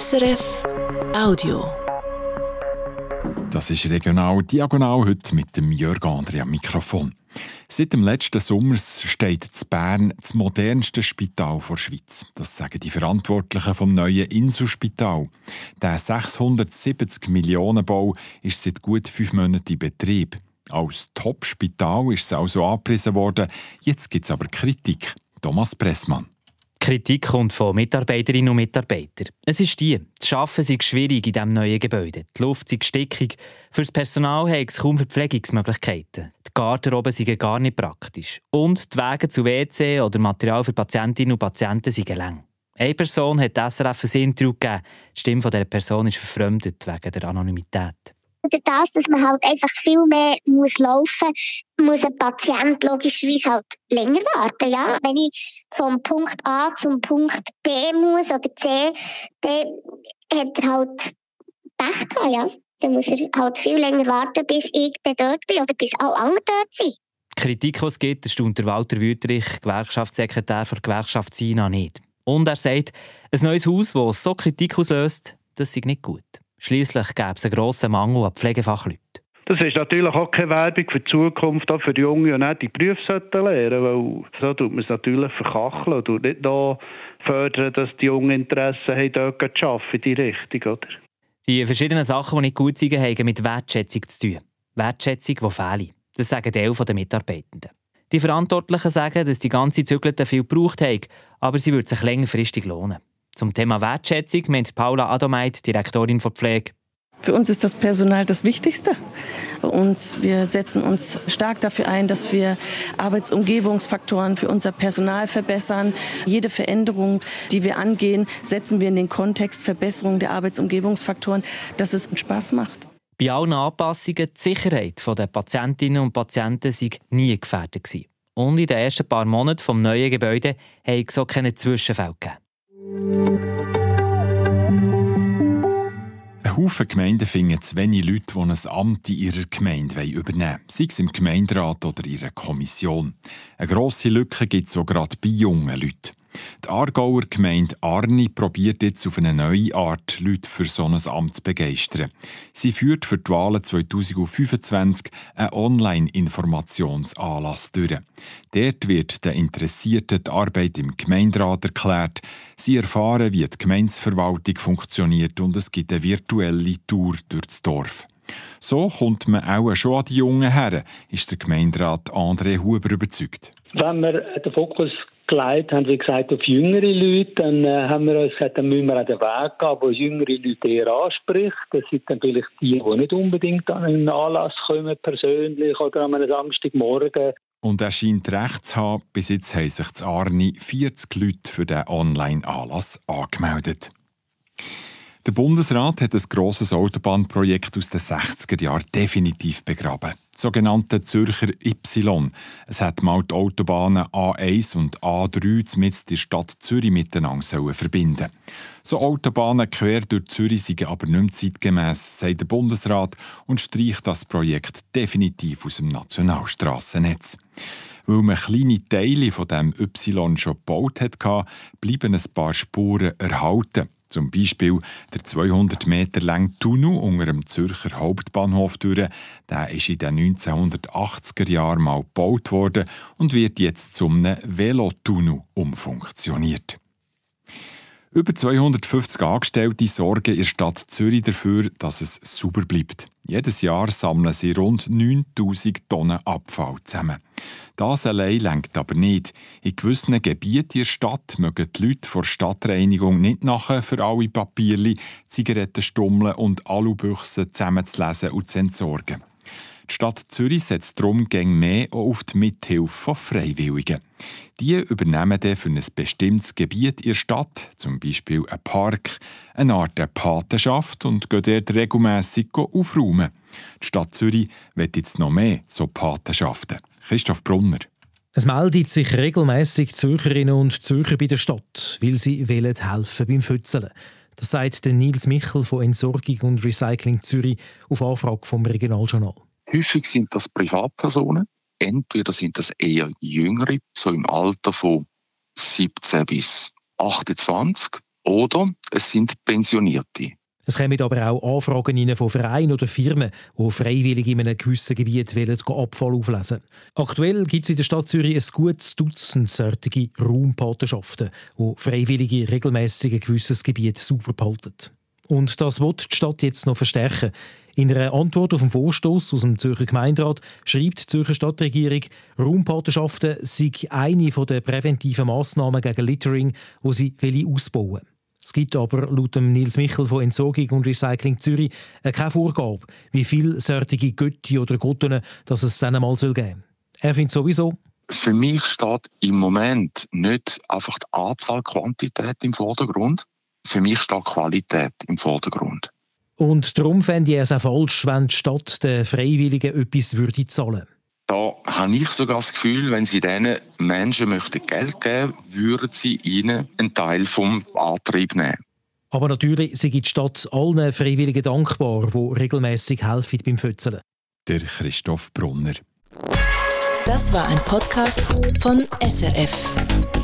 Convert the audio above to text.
SRF Audio. Das ist regional diagonal heute mit dem Jörg André am Mikrofon. Seit dem letzten Sommer steht in Bern das modernste Spital der Schweiz. Das sagen die Verantwortlichen vom neuen Inselspital. Der 670 Millionen Bau ist seit gut fünf Monaten in Betrieb. Als Top-Spital ist es also angepriesen worden. Jetzt gibt es aber Kritik. Thomas Pressmann. Kritik kommt von Mitarbeiterinnen und Mitarbeitern. Es ist die, das Arbeiten sei schwierig in diesem neuen Gebäude. Die Luft sei stickig. Für das Personal habe es kaum Verpflegungsmöglichkeiten. Die Garderobe seien gar nicht praktisch. Und die Wege zu WC oder Material für Patientinnen und Patienten seien lang. Eine Person hat SRF ein Interview gegeben. Die Stimme dieser Person ist verfremdet wegen der Anonymität. Durch das, dass man halt einfach viel mehr muss laufen muss, muss ein Patient logischerweise halt länger warten. Ja? Wenn ich vom Punkt A zum Punkt B muss oder C, dann hat er halt Pech gehabt, ja. Dann muss er halt viel länger warten, bis ich dann dort bin oder bis alle anderen dort sind. Die Kritik, die es gibt, staunt der Walter Wüterich, Gewerkschaftssekretär der Gewerkschaft SINA, nicht. Und er sagt, ein neues Haus, das so Kritik auslöst, das sei nicht gut. Schließlich gäbe es einen grossen Mangel an Pflegefachleuten. Das ist natürlich auch keine Werbung für die Zukunft, auch für die Jungen, die nicht die Berufe lernen weil so tut man es natürlich verkacheln und nicht da fördern, dass die Jungen Interesse haben, dort zu arbeiten, in die Richtung. Oder? Die verschiedenen Sachen, die nicht gut sind, haben mit Wertschätzung zu tun. Wertschätzung, die fehlt. Das sagen Teil der Mitarbeitenden. Die Verantwortlichen sagen, dass die ganze Zügelte viel gebraucht haben, aber sie würde sich längerfristig lohnen. Zum Thema Wertschätzung meint Paula Adomeit, Direktorin für Pflege. Für uns ist das Personal das Wichtigste. Und wir setzen uns stark dafür ein, dass wir Arbeitsumgebungsfaktoren für unser Personal verbessern. Jede Veränderung, die wir angehen, setzen wir in den Kontext Verbesserung der Arbeitsumgebungsfaktoren, dass es Spaß macht. Bei allen Anpassungen die Sicherheit der Patientinnen und Patienten sei nie gefährdet Und in den ersten paar Monaten des neuen Gebäudes habe es so keine Zwischenfälle gegeben. Ein Haufen Gemeinden finden zu wenig Leute, die ein Amt in ihrer Gemeinde übernehmen wollen, sei es im Gemeinderat oder in einer Kommission. Eine grosse Lücke gibt es auch gerade bei jungen Leuten. Die Aargauer Gemeinde Arni probiert jetzt auf eine neue Art, Leute für so ein Amt zu begeistern. Sie führt für die Wahlen 2025 einen Online-Informationsanlass durch. Dort wird den Interessierten die Arbeit im Gemeinderat erklärt. Sie erfahren, wie die Gemeinsverwaltung funktioniert und es gibt eine virtuelle Tour durch das Dorf. So kommt man auch schon an die Jungen her, ist der Gemeinderat André Huber überzeugt. Wenn wir den Fokus gelegt haben, wie gesagt, auf jüngere Leute. Dann äh, haben wir uns gesagt, dann müssen wir an den Weg gehen, wo jüngere Leute eher anspricht. Das sind dann vielleicht die, die nicht unbedingt an einen Anlass kommen, persönlich oder an einem Samstagmorgen. Und er scheint recht zu haben. Bis jetzt haben sich zu Arni 40 Leute für den Online-Anlass angemeldet. Der Bundesrat hat ein grosses Autobahnprojekt aus den 60er Jahren definitiv begraben. Das sogenannte Zürcher Y. Es hat mal die Autobahnen A1 und A3 mit der Stadt Zürich miteinander verbinden So Autobahnen quer durch Zürich sind aber nicht mehr zeitgemäss, sagt der Bundesrat und streicht das Projekt definitiv aus dem Nationalstrassennetz. Weil man kleine Teile von dem Y schon gebaut hat, bleiben ein paar Spuren erhalten. Zum Beispiel der 200 Meter lange Tunnel unter dem Zürcher Hauptbahnhof durch. Der ist in den 1980er Jahren mal gebaut worden und wird jetzt zum Velotunnel umfunktioniert. Über 250 Angestellte sorgen in der Stadt Zürich dafür, dass es sauber bleibt. Jedes Jahr sammeln sie rund 9000 Tonnen Abfall zusammen. Das allein lenkt aber nicht. In gewissen Gebieten der Stadt mögen die Leute vor Stadtreinigung nicht nachher für alle Papierli, Zigarettenstummeln und Alubüchsen zusammenzulesen und zu entsorgen. Die Stadt Zürich setzt darum gegen mehr auf die Mithilfe von Freiwilligen. Die übernehmen dann für ein bestimmtes Gebiet in der Stadt, zum Beispiel einen Park, eine Art der Patenschaft und gehen dort regelmässig aufräumen. Die Stadt Zürich wird jetzt noch mehr so Patenschaften. Christoph Brunner. Es meldet sich regelmäßig Zürcherinnen und Zürcher bei der Stadt, weil sie wollen helfen beim Fützeln. Das sagt Nils Michel von Entsorgung und Recycling Zürich auf Anfrage vom Regionaljournal. Häufig sind das Privatpersonen. Entweder sind das eher Jüngere, so im Alter von 17 bis 28. oder es sind Pensionierte. Es kommen aber auch Anfragen von Vereinen oder Firmen, die freiwillig in einem gewissen Gebiet wollen, Abfall auflesen Aktuell gibt es in der Stadt Zürich ein gutes Dutzend solche Raumpatenschaften, die Freiwillige regelmäßig ein gewisses Gebiet sauber behalten. Und das wird die Stadt jetzt noch verstärken. In einer Antwort auf den Vorstoß aus dem Zürcher Gemeinderat schreibt die Zürcher Stadtregierung, Raumpatenschaften sei eine der präventiven Massnahmen gegen Littering, die sie ausbauen will. Es gibt aber laut Nils Michel von Entsorgung und Recycling Zürich keine Vorgabe, wie viele solche Götti oder Gotten dass es dann mal geben soll. Er findet sowieso, für mich steht im Moment nicht einfach die Anzahl Quantität im Vordergrund. Für mich steht Qualität im Vordergrund. Und darum fände ich es auch falsch, wenn die Stadt den Freiwilligen etwas würde zahlen Da habe ich sogar das Gefühl, wenn sie diesen Menschen möchten Geld geben würden sie ihnen einen Teil vom Antrieb nehmen. Aber natürlich sind die Stadt allen Freiwilligen dankbar, die regelmäßig helfen beim Fötzeln. Der Christoph Brunner. Das war ein Podcast von SRF.